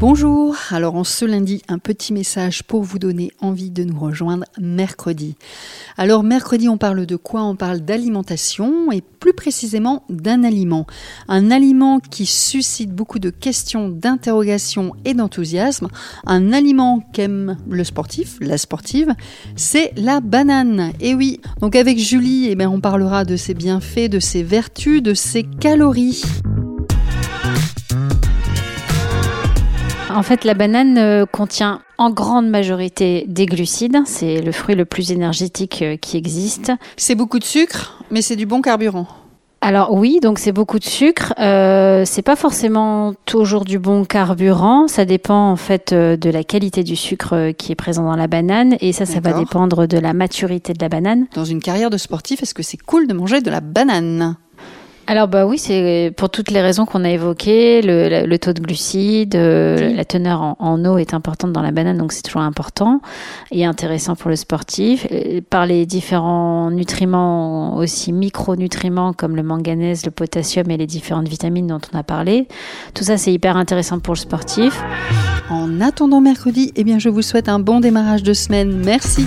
Bonjour, alors en ce lundi, un petit message pour vous donner envie de nous rejoindre mercredi. Alors mercredi, on parle de quoi? On parle d'alimentation et plus précisément d'un aliment. Un aliment qui suscite beaucoup de questions, d'interrogations et d'enthousiasme. Un aliment qu'aime le sportif, la sportive, c'est la banane. Et oui, donc avec Julie, eh bien, on parlera de ses bienfaits, de ses vertus, de ses calories. En fait, la banane euh, contient en grande majorité des glucides. C'est le fruit le plus énergétique euh, qui existe. C'est beaucoup de sucre, mais c'est du bon carburant. Alors oui, donc c'est beaucoup de sucre. Euh, c'est pas forcément toujours du bon carburant. Ça dépend en fait de la qualité du sucre qui est présent dans la banane et ça, ça va dépendre de la maturité de la banane. Dans une carrière de sportif, est-ce que c'est cool de manger de la banane? Alors bah oui, c'est pour toutes les raisons qu'on a évoquées, le, taux de glucides, euh, la teneur en, eau est importante dans la banane, donc c'est toujours important et intéressant pour le sportif. Par les différents nutriments, aussi micronutriments comme le manganèse, le potassium et les différentes vitamines dont on a parlé. Tout ça, c'est hyper intéressant pour le sportif. En attendant mercredi, eh bien, je vous souhaite un bon démarrage de semaine. Merci.